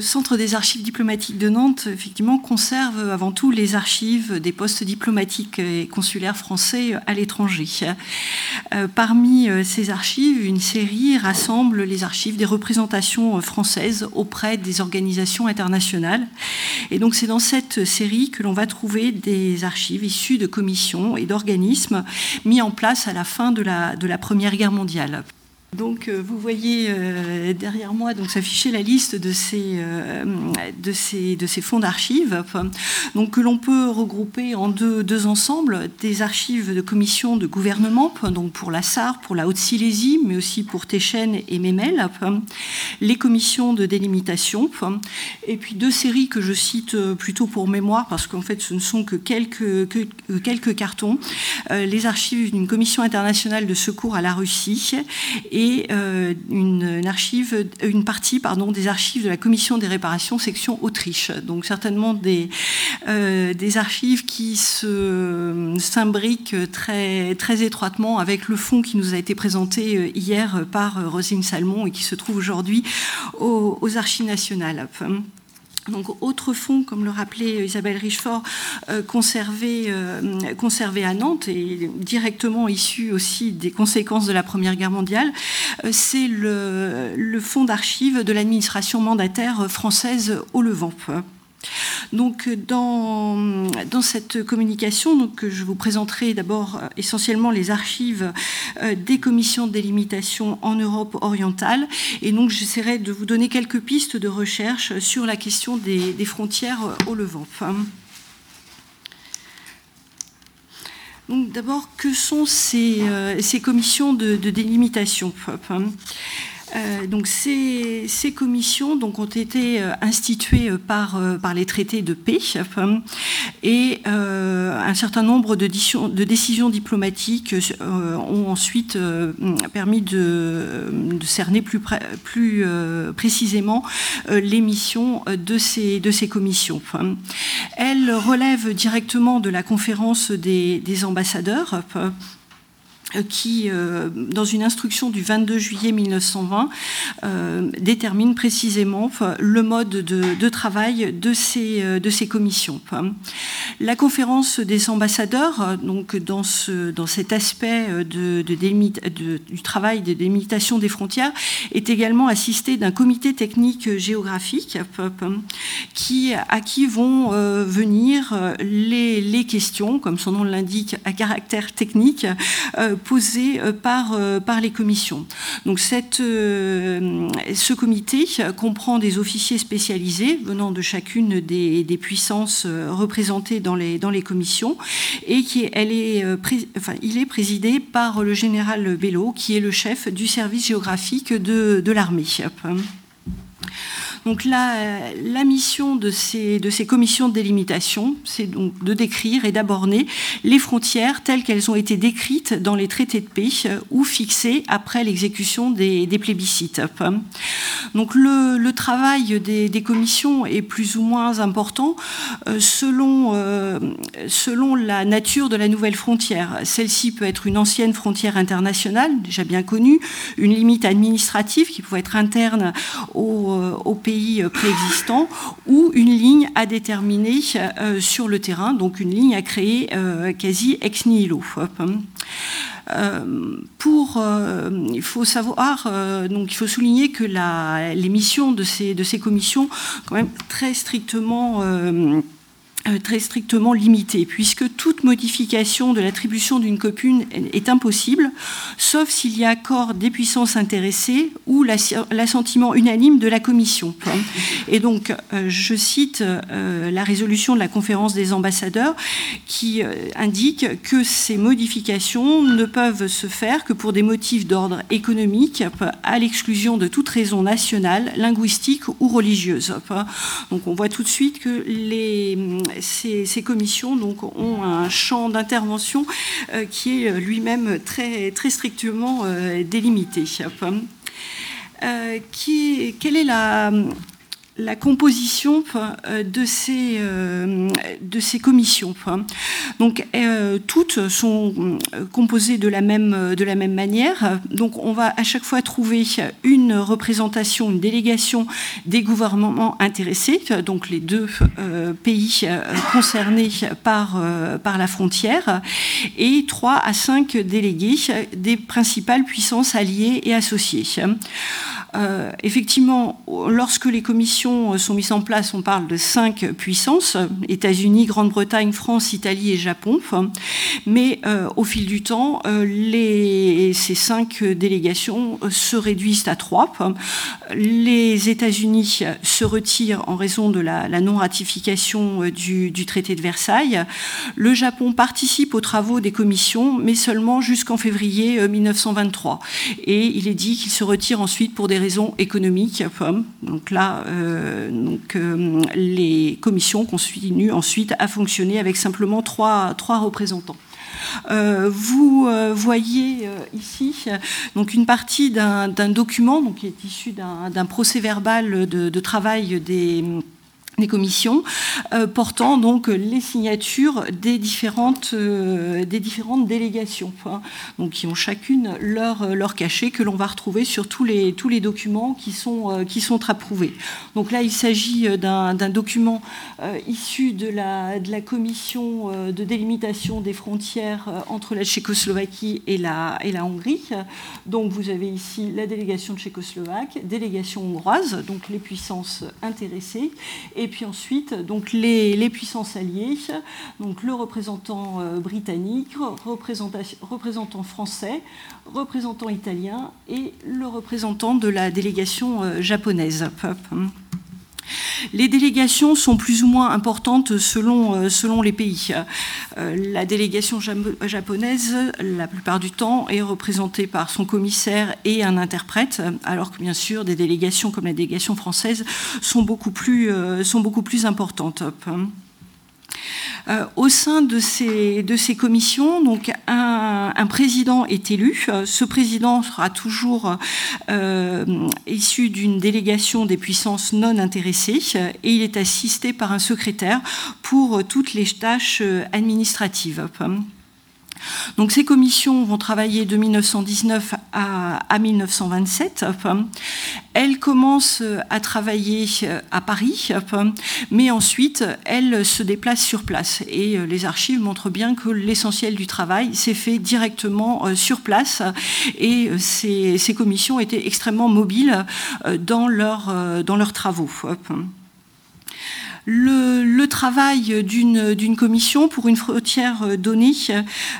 le Centre des archives diplomatiques de Nantes, effectivement, conserve avant tout les archives des postes diplomatiques et consulaires français à l'étranger. Euh, parmi euh, ces archives, une série rassemble les archives des représentations françaises auprès des organisations internationales. Et donc, c'est dans cette série que l'on va trouver des archives issues de commissions et d'organismes mis en place à la fin de la, de la Première Guerre mondiale. Donc, euh, vous voyez euh, derrière moi donc s'afficher la liste de ces, euh, de ces, fonds d'archives, donc que l'on peut regrouper en deux, ensembles des archives de commissions de gouvernement, donc pour la SAR, pour la Haute-Silésie, mais aussi pour Téchène et Memel, les commissions de délimitation, et puis deux séries que je cite plutôt pour mémoire parce qu'en fait ce ne sont que quelques, que, quelques cartons, les archives d'une commission internationale de secours à la Russie et euh, une, archive, une partie pardon, des archives de la commission des réparations section Autriche. Donc certainement des, euh, des archives qui s'imbriquent très, très étroitement avec le fonds qui nous a été présenté euh, hier par Rosine Salmon et qui se trouve aujourd'hui aux, Archives nationales. Donc, autre fonds, comme le rappelait Isabelle Richefort, euh, conservé, euh, conservé, à Nantes et directement issu aussi des conséquences de la Première Guerre mondiale, euh, c'est le, le fonds d'archives de l'administration mandataire française au Levant. Donc, dans, dans, cette communication, donc, je vous présenterai d'abord euh, essentiellement les archives euh, des commissions de délimitation en Europe orientale. Et donc, j'essaierai de vous donner quelques pistes de recherche sur la question des, frontières au Levant. D'abord, que sont ces, euh, commissions de délimitation? Euh, donc ces, ces, commissions donc, ont été euh, instituées euh, par, par les traités de paix et un certain nombre de, décisions diplomatiques ont ensuite permis de, de, cerner plus, plus précisément les missions de ces, de ces commissions. Elles relèvent directement de la conférence des, des ambassadeurs euh, qui, euh, dans une instruction du 22 juillet 1920, euh, détermine précisément le mode de, travail de ces, de ces commissions. La conférence des ambassadeurs, donc dans, ce, dans cet aspect de, du travail de délimitation des frontières, est également assistée d'un comité technique géographique qui, à qui vont venir les, les questions, comme son nom l'indique, à caractère technique, posées euh, par, euh, par les commissions. Donc cette, euh, ce comité comprend des officiers spécialisés venant de chacune des, des puissances représentées dans les, dans les commissions et qui elle est, enfin, il est présidé par le général Bello qui est le chef du service géographique de, de l'armée. Donc la, la mission de ces, de ces, commissions de délimitation, c'est donc de décrire et d'aborner les frontières telles qu'elles ont été décrites dans les traités de paix ou fixées après l'exécution des, des, plébiscites. Donc le, le travail des, des, commissions est plus ou moins important euh, selon, euh, selon la nature de la nouvelle frontière. Celle-ci peut être une ancienne frontière internationale, déjà bien connue, une limite administrative qui pouvait être interne au, euh, au pays pays préexistants ou une ligne à déterminer euh, sur le terrain, donc une ligne à créer euh, quasi ex nihilo. Euh, pour, il faut savoir, donc il faut souligner que la, les missions de ces, de ces commissions, quand même très strictement euh, très strictement limité, puisque toute modification de l'attribution d'une commune est impossible, sauf s'il y a accord des puissances intéressées ou l'assentiment unanime de la Commission. Et donc, euh, je cite euh, la résolution de la conférence des ambassadeurs qui indique que ces modifications ne peuvent se faire que pour des motifs d'ordre économique, à l'exclusion de toute raison nationale, linguistique ou religieuse. Donc, on voit tout de suite que les ces, commissions donc, ont un champ d'intervention euh, qui est lui-même très, strictement euh, délimité. Euh, quelle est la la composition euh, de ces, euh, de ces commissions. Donc, euh, toutes sont composées de la, même, de la même manière. Donc, on va à chaque fois trouver une représentation, une délégation des gouvernements intéressés, donc les deux pays concernés par, par la frontière, et trois à cinq délégués des principales puissances alliées et associées. Effectivement, lorsque les commissions sont mises en place, on parle de cinq puissances, États-Unis, Grande-Bretagne, France, Italie et Japon. Mais euh, au fil du temps, euh, ces cinq délégations se réduisent à trois. Les États-Unis se retirent en raison de la, non-ratification du, du, traité de Versailles. Le Japon participe aux travaux des commissions, mais seulement jusqu'en février 1923. Et il est dit qu'il se retire ensuite pour des raisons économiques. Donc là, euh, donc, euh, les commissions continuent ensuite à fonctionner avec simplement trois, représentants. Euh, vous voyez ici donc une partie d'un document qui est issu d'un procès verbal de travail des des commissions euh, portant donc les signatures des différentes, euh, des différentes délégations, hein. donc qui ont chacune leur, leur cachet que l'on va retrouver sur tous les, tous les documents qui sont, euh, qui sont approuvés. Donc là, il s'agit d'un document issu de la, de la commission de délimitation des frontières entre la Tchécoslovaquie et la, et la Hongrie. Donc vous avez ici la délégation tchécoslovaque, délégation hongroise, donc les puissances intéressées, et puis ensuite donc les, puissances alliées, donc le représentant euh, britannique, représentant français, représentant italien et le représentant de la délégation euh, japonaise. Les délégations sont plus ou moins importantes selon, euh, selon les pays. Euh, la délégation japonaise, la plupart du temps, est représentée par son commissaire et un interprète, alors que bien sûr, des délégations comme la délégation française sont beaucoup plus, euh, sont beaucoup plus importantes. Au sein de ces, de ces commissions, donc un, président est élu. Euh, ce président sera toujours euh, issu d'une délégation des puissances non intéressées et il est assisté par un secrétaire pour toutes les tâches administratives. Donc ces commissions vont travailler de 1919 à, 1927. Elles commencent à travailler à Paris, mais ensuite elles se déplacent sur place. Et les archives montrent bien que l'essentiel du travail s'est fait directement euh, sur place. Et ces, commissions étaient extrêmement mobiles euh, euh, dans leurs travaux. Le, travail d'une commission pour une frontière donnée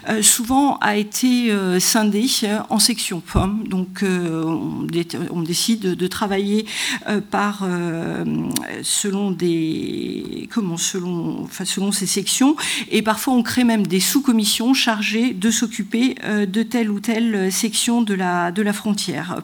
euh, souvent a été euh, scindé en sections. Donc euh, on, décide de travailler par selon ces sections et parfois on crée même des sous-commissions chargées de s'occuper de telle ou telle section de la frontière.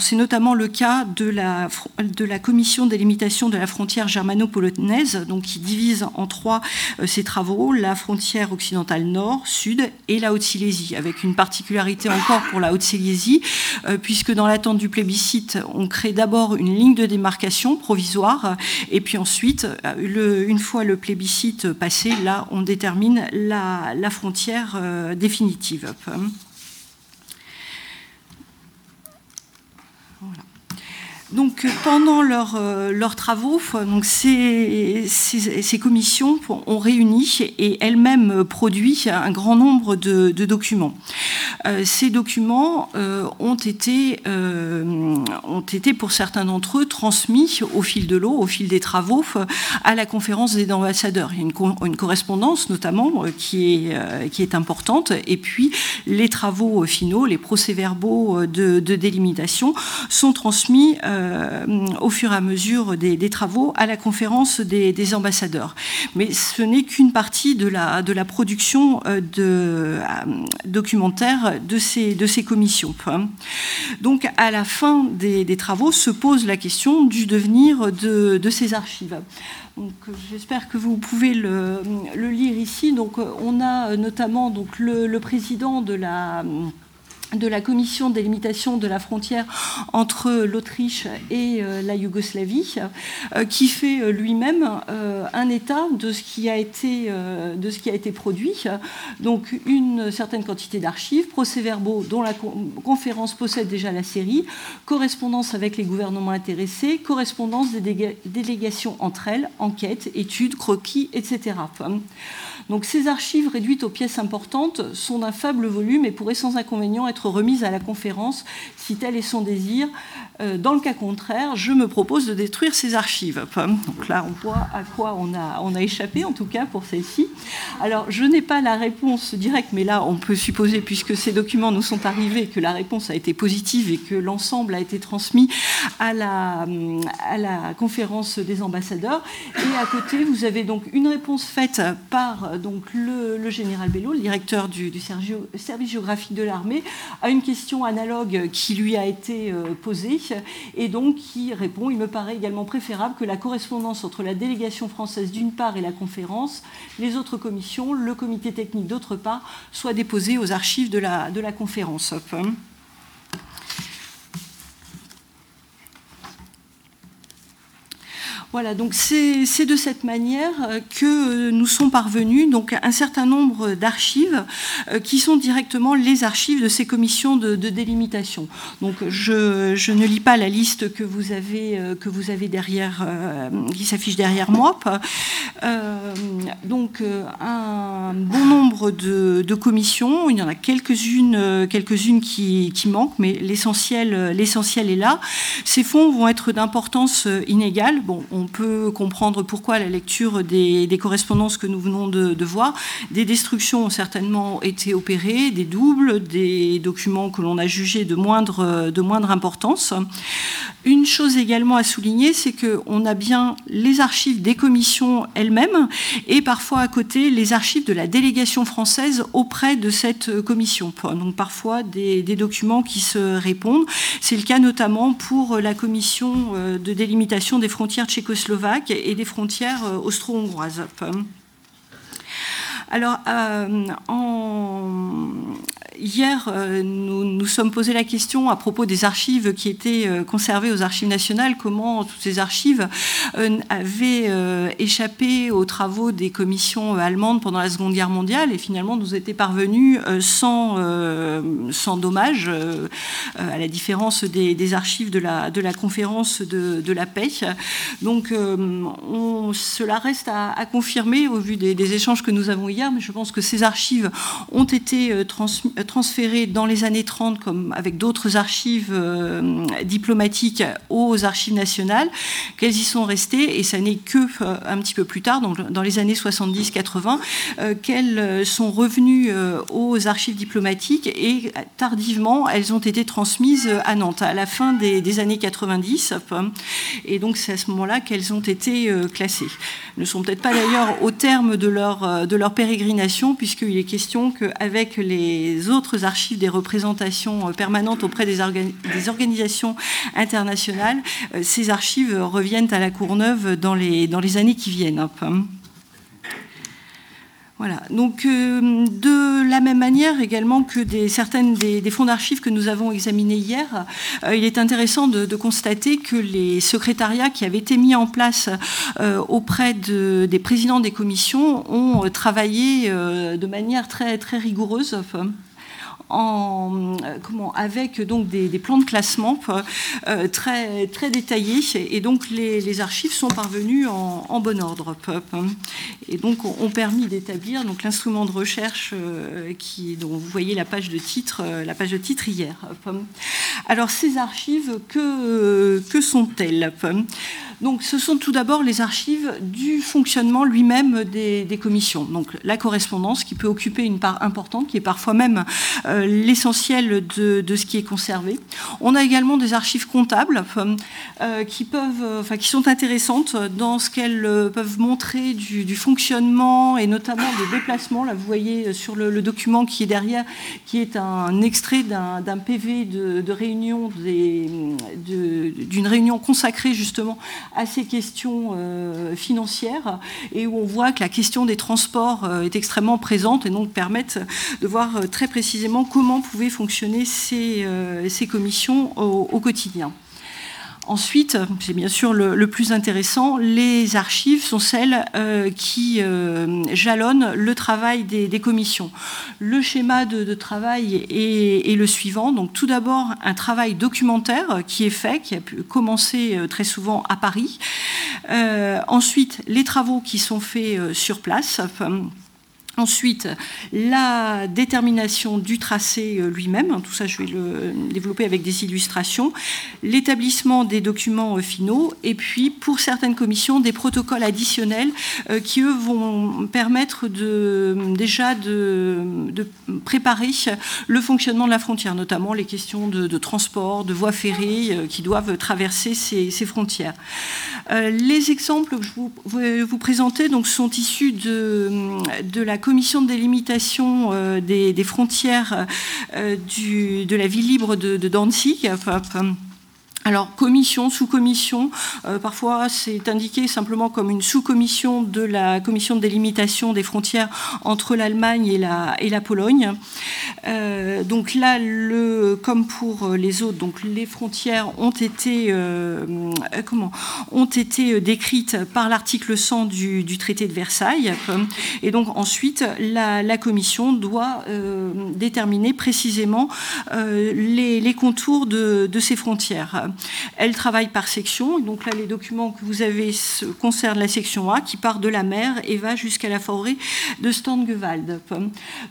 C'est notamment le cas de la commission des limitations de la frontière germano-polonaise, donc qui divise en trois euh, ces travaux, la frontière occidentale nord, sud et la Haute-Silésie, avec une particularité encore pour la Haute-Silésie, euh, puisque dans l'attente du plébiscite, on crée d'abord une ligne de démarcation provisoire, et puis ensuite, euh, une fois le plébiscite passé, là, on détermine la frontière définitive. Donc, pendant leurs euh, travaux, donc ces, commissions ont réuni et elles-mêmes produit un grand nombre de, documents. Euh, ces documents euh, ont, été, ont été, pour certains d'entre eux, transmis au fil de l'eau, au fil des travaux, à la conférence des ambassadeurs. Il y a une, correspondance, notamment, qui est, importante. Et puis, les travaux finaux, les procès-verbaux de, délimitation, sont transmis. Euh, au fur et à mesure des, travaux à la conférence des, ambassadeurs. Mais ce n'est qu'une partie de la, de la production euh, euh, documentaire de ces, de ces commissions. Donc à la fin des, travaux se pose la question du devenir de, ces archives. J'espère que vous pouvez le, lire ici. Donc, on a notamment donc, le président de la de la commission de délimitation de la frontière entre l'Autriche et euh, la Yougoslavie, euh, qui fait euh, lui-même un état de ce qui a été, de ce qui a été produit. Donc une certaine quantité d'archives, procès-verbaux dont la conférence possède déjà la série, correspondance avec les gouvernements intéressés, correspondance des délégations entre elles, enquêtes, études, croquis, etc. Donc ces archives réduites aux pièces importantes sont d'un faible volume et pourraient sans inconvénient être remises à la conférence si tel est son désir. Euh, dans le cas contraire, je me propose de détruire ces archives. Donc là, on voit à quoi on a, échappé, en tout cas pour celle-ci. Alors, je n'ai pas la réponse directe, mais là, on peut supposer, puisque ces documents nous sont arrivés, que la réponse a été positive et que l'ensemble a été transmis à la, conférence des ambassadeurs. Et à côté, vous avez donc une réponse faite par donc le, général Bello, le directeur du, service géographique de l'armée, à une question analogue qui lui a été euh, et donc qui répond il me paraît également préférable que la correspondance entre la délégation française d'une part et la conférence, les autres commissions, le comité technique d'autre part, soit déposée aux archives de la conférence. Voilà, donc c'est de cette manière euh, que nous sont parvenus donc, un certain nombre d'archives euh, qui sont directement les archives de ces commissions de, délimitation. Donc je, ne lis pas la liste que vous avez, euh, que vous avez derrière, qui s'affiche derrière moi. donc un bon nombre de, commissions, il y en a quelques-unes quelques qui, manquent, mais l'essentiel est là. Ces fonds vont être d'importance inégale. Bon, on peut comprendre pourquoi la lecture des, correspondances que nous venons de, voir. Des destructions ont certainement été opérées, des doubles, des documents que l'on a jugés de moindre, importance. Une chose également à souligner, c'est qu'on a bien les archives des commissions elles-mêmes et parfois à côté les archives de la délégation française auprès de cette commission. Donc parfois des, des documents qui se répondent. C'est le cas notamment pour la commission euh, de délimitation des frontières tchécoslovaques slovaques et des frontières euh, austro-hongroises. Alors, euh, hier, euh, nous nous sommes posé la question à propos des archives qui étaient euh, conservées aux archives nationales, comment toutes ces archives avaient échappé aux travaux des commissions allemandes pendant la Seconde Guerre mondiale et finalement nous étaient parvenues sans, sans dommage, à la différence des, archives de la, conférence de, la paix. Donc, cela reste à, confirmer au vu des, échanges que nous avons hier mais je pense que ces archives ont été euh, euh, transférées dans les années 30, comme avec d'autres archives euh, diplomatiques, aux archives nationales, qu'elles y sont restées, et ça n'est que un petit peu plus tard, donc dans les années 70-80, qu'elles sont revenues aux archives diplomatiques, et tardivement, elles ont été transmises à Nantes, à la fin des, années 90, et donc c'est à ce moment-là qu'elles ont été classées. Elles ne sont peut-être pas d'ailleurs au terme de leur, de leur pérégrination puisqu'il est question qu'avec les autres archives des représentations euh, permanentes auprès des, organisations internationales, euh, ces archives reviennent à la Courneuve dans les, dans les années qui viennent. Voilà. Donc, euh, de la même manière également que des, certaines des, fonds d'archives que nous avons examinés hier, il est intéressant de, constater que les secrétariats qui avaient été mis en place auprès des présidents des commissions ont travaillé de manière très, très rigoureuse euh, avec donc des, plans de classement euh, très, très détaillés. Et donc les, archives sont parvenues en, bon ordre. Et donc ont permis d'établir donc l'instrument de recherche euh, qui, dont vous voyez la page de titre, la page de titre hier. Alors ces archives, que sont-elles donc, ce sont tout d'abord les archives du fonctionnement lui-même des, commissions. Donc, la correspondance qui peut occuper une part importante, qui est parfois même euh, l'essentiel de, ce qui est conservé. On a également des archives comptables euh, qui peuvent, enfin, qui sont intéressantes dans ce qu'elles euh, peuvent montrer du, fonctionnement et notamment des déplacements. Là, vous voyez sur le, document qui est derrière, qui est un extrait d'un PV de, réunion d'une réunion consacrée justement à ces questions financières et où on voit que la question des transports est extrêmement présente et donc permettent de voir très précisément comment pouvaient fonctionner ces, ces commissions au quotidien. Ensuite, c'est bien sûr le, plus intéressant, les archives sont celles euh, qui euh, jalonnent le travail des, commissions. Le schéma de, travail est, le suivant. Donc, tout d'abord, un travail documentaire qui est fait, qui a pu commencer euh, très souvent à Paris. ensuite, les travaux qui sont faits sur place. Ensuite, la détermination du tracé euh, lui-même, hein, tout ça je vais le développer avec des illustrations, l'établissement des documents euh, finaux, et puis pour certaines commissions, des protocoles additionnels euh, qui, eux, vont permettre de, déjà de, préparer le fonctionnement de la frontière, notamment les questions de, transport, de voies ferrées qui doivent traverser ces, frontières. les exemples que je vous, vous présenter donc, sont issus de, de la commission de délimitation euh, des, frontières euh, de la ville libre de, de Danzig. Alors, commission, sous-commission, euh, parfois c'est indiqué simplement comme une sous-commission de la commission de délimitation des frontières entre l'Allemagne et la, Pologne. Euh, donc là, comme pour les autres, les frontières ont été, euh, ont été décrites par l'article 100 du, traité de Versailles. Et donc ensuite, la, commission doit déterminer précisément les, contours de ces frontières. Elle travaille par section. Donc là, les documents que vous avez concernent la section A qui part de la mer et va jusqu'à la forêt de Stangewald.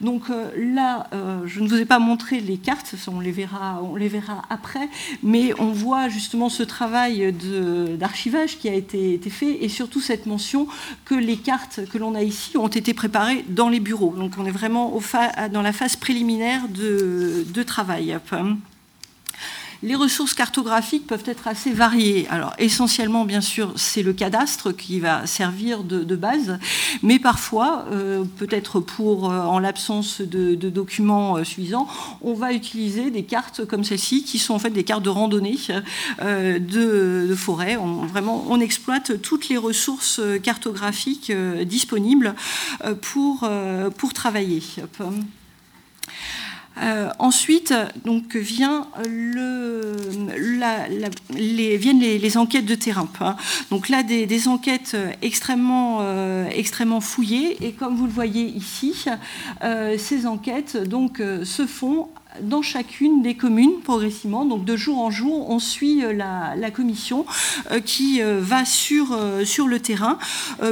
Donc euh, là, euh, je ne vous ai pas montré les cartes, on les verra, on les verra après, mais on voit justement ce travail d'archivage qui a été, fait et surtout cette mention que les cartes que l'on a ici ont été préparées dans les bureaux. Donc on est vraiment dans la phase préliminaire de, de travail. Les ressources cartographiques peuvent être assez variées. Alors essentiellement, bien sûr, c'est le cadastre qui va servir de, base, mais parfois, euh, peut-être pour, euh, en l'absence de, documents euh, suffisants, on va utiliser des cartes comme celle-ci, qui sont en fait des cartes de randonnée de, forêt. On, exploite toutes les ressources cartographiques disponibles pour travailler. Euh, ensuite, donc, viennent les, enquêtes de terrain. Hein. Donc là, des, enquêtes extrêmement, euh, extrêmement fouillées. Et comme vous le voyez ici, euh, ces enquêtes donc, se font dans chacune des communes progressivement. Donc de jour en jour, on suit euh, la, commission euh, qui euh, va sur, le terrain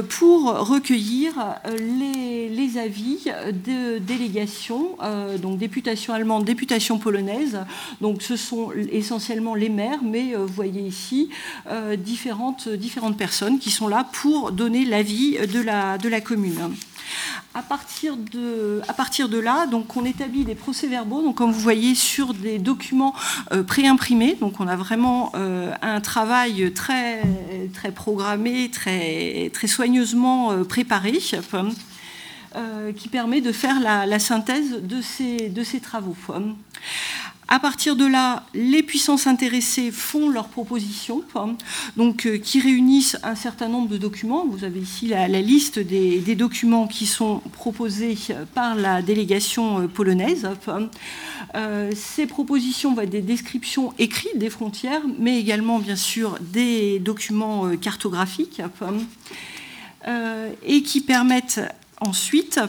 pour recueillir les, avis de délégations, donc députation allemande, députation polonaise. Donc ce sont essentiellement les maires, mais vous voyez ici différentes, personnes qui sont là pour donner l'avis de la, de la commune. À partir de, là, donc, on établit des procès-verbaux, donc, comme vous voyez, sur des documents euh, préimprimés. Donc, on a vraiment euh, un travail très, très programmé, très, très soigneusement euh, préparé. qui permet de faire la, la synthèse de ces, de ces travaux. À partir de là, les puissances intéressées font leurs propositions, donc, euh, qui réunissent un certain nombre de documents. Vous avez ici la, liste des, documents qui sont proposés par la délégation euh, polonaise. Euh, ces propositions vont être des descriptions écrites des frontières, mais également, bien sûr, des documents cartographiques. et qui permettent ensuite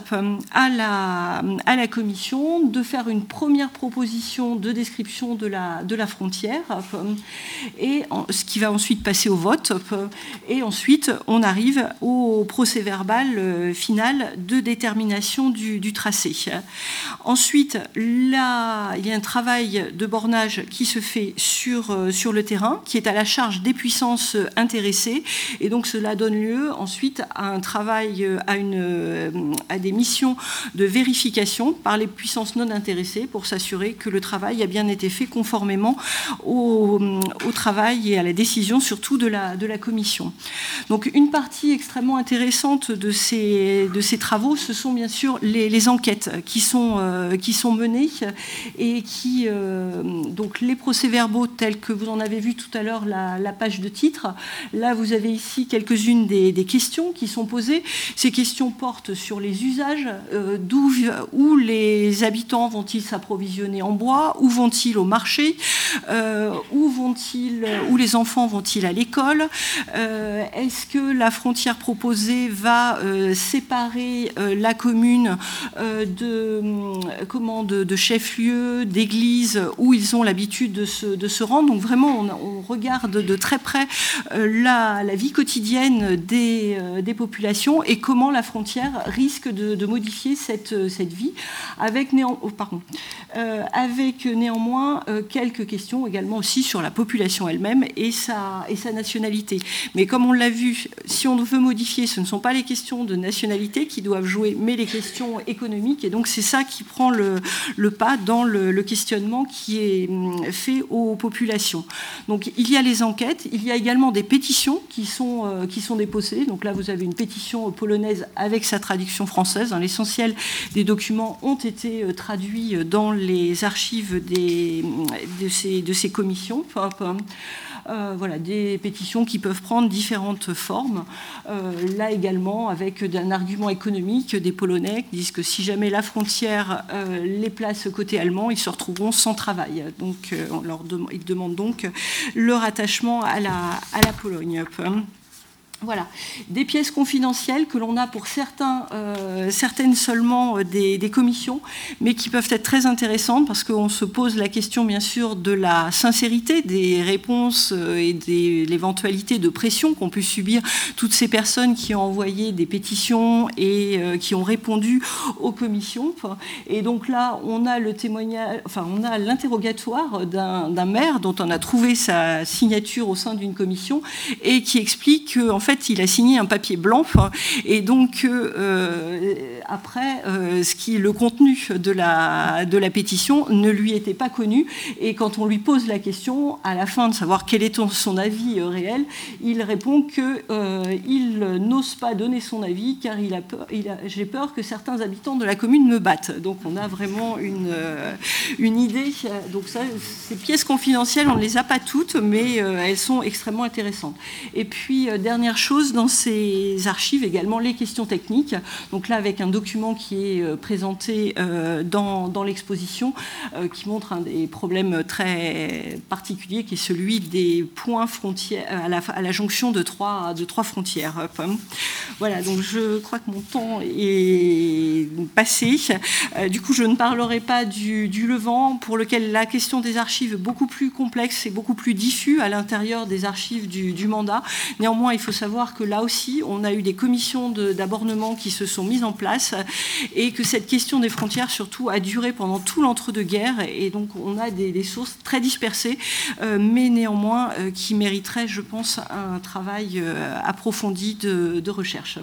à la, à la commission de faire une première proposition de description de la, de la frontière, et ce qui va ensuite passer au vote. Et ensuite, on arrive au procès verbal euh, final de détermination du, du tracé. Ensuite, là, il y a un travail de bornage qui se fait sur, euh, sur le terrain, qui est à la charge des puissances intéressées. Et donc, cela donne lieu ensuite à un travail, à une à des missions de vérification par les puissances non intéressées pour s'assurer que le travail a bien été fait conformément au, travail et à la décision surtout de la, de la Commission. Donc une partie extrêmement intéressante de ces, de ces travaux, ce sont bien sûr les, enquêtes qui sont, euh, qui sont menées et qui, euh, donc les procès-verbaux tels que vous en avez vu tout à l'heure la, page de titre, là vous avez ici quelques-unes des, questions qui sont posées. Ces questions portent sur les usages, euh, d'où où les habitants vont-ils s'approvisionner en bois, où vont-ils au marché, où vont-ils, où les enfants vont-ils à l'école, est-ce que la frontière proposée va séparer la commune euh, de, comment, de, d'églises où ils ont l'habitude de se, rendre. Donc vraiment, on, regarde de très près euh, la, vie quotidienne euh, des, populations et comment la frontière risque de, modifier cette, cette, vie, avec, oh, pardon, avec néanmoins quelques questions également aussi sur la population elle-même et sa, et sa nationalité. Mais comme on l'a vu, si on veut modifier, ce ne sont pas les questions de nationalité qui doivent jouer, mais les questions économiques. Et donc c'est ça qui prend le, pas dans le, questionnement qui est hum, fait aux populations. Donc il y a les enquêtes, il y a également des pétitions qui sont, euh, qui sont déposées. Donc là vous avez une pétition polonaise avec sa traduction française. L'essentiel des documents ont été euh, traduits dans les archives des, de, ces, commissions. Euh, voilà, des pétitions qui peuvent prendre différentes formes. Euh, là également, avec un argument économique, des Polonais qui disent que si jamais la frontière euh, les place côté allemand, ils se retrouveront sans travail. Donc, on leur ils demandent donc le rattachement à la, à la Pologne. Voilà, des pièces confidentielles que l'on a pour euh, certaines seulement euh, des, commissions, mais qui peuvent être très intéressantes parce qu'on se pose la question bien sûr de la sincérité des réponses euh, et de l'éventualité de pression qu'ont pu subir toutes ces personnes qui ont envoyé des pétitions et qui ont répondu aux commissions. Et donc là, on a l'interrogatoire d'un maire dont on a trouvé sa signature au sein d'une commission et qui explique qu'en fait fait, il a signé un papier blanc. Et donc, euh, euh, après, euh, ce qui, le contenu de la, de la pétition ne lui était pas connu. Et quand on lui pose la question, à la fin de savoir quel est son avis réel, il répond qu'il n'ose pas donner son avis car il a il j'ai peur que certains habitants de la commune me battent. Donc, on a vraiment une, une idée. Donc, ça, ces pièces confidentielles, on ne les a pas toutes, mais elles sont extrêmement intéressantes. Et puis, dernière chose dans ces archives également les questions techniques. Donc là, avec un document qui est euh, présenté euh, dans, l'exposition, euh, qui montre un des problèmes très particuliers, qui est celui des points frontières à la, jonction de trois, de trois frontières. Voilà, donc je crois que mon temps est passé. Du coup, je ne parlerai pas du, Levant, pour lequel la question des archives est beaucoup plus complexe et beaucoup plus diffus à l'intérieur des archives du, mandat. Néanmoins, il faut savoir que là aussi, on a eu des commissions d'abordement qui se sont mises en place et que cette question des frontières, surtout, a duré pendant tout l'entre-deux-guerres. Et donc, on a des, sources très dispersées, euh, mais néanmoins euh, qui mériteraient, je pense, un travail euh, approfondi de recherche.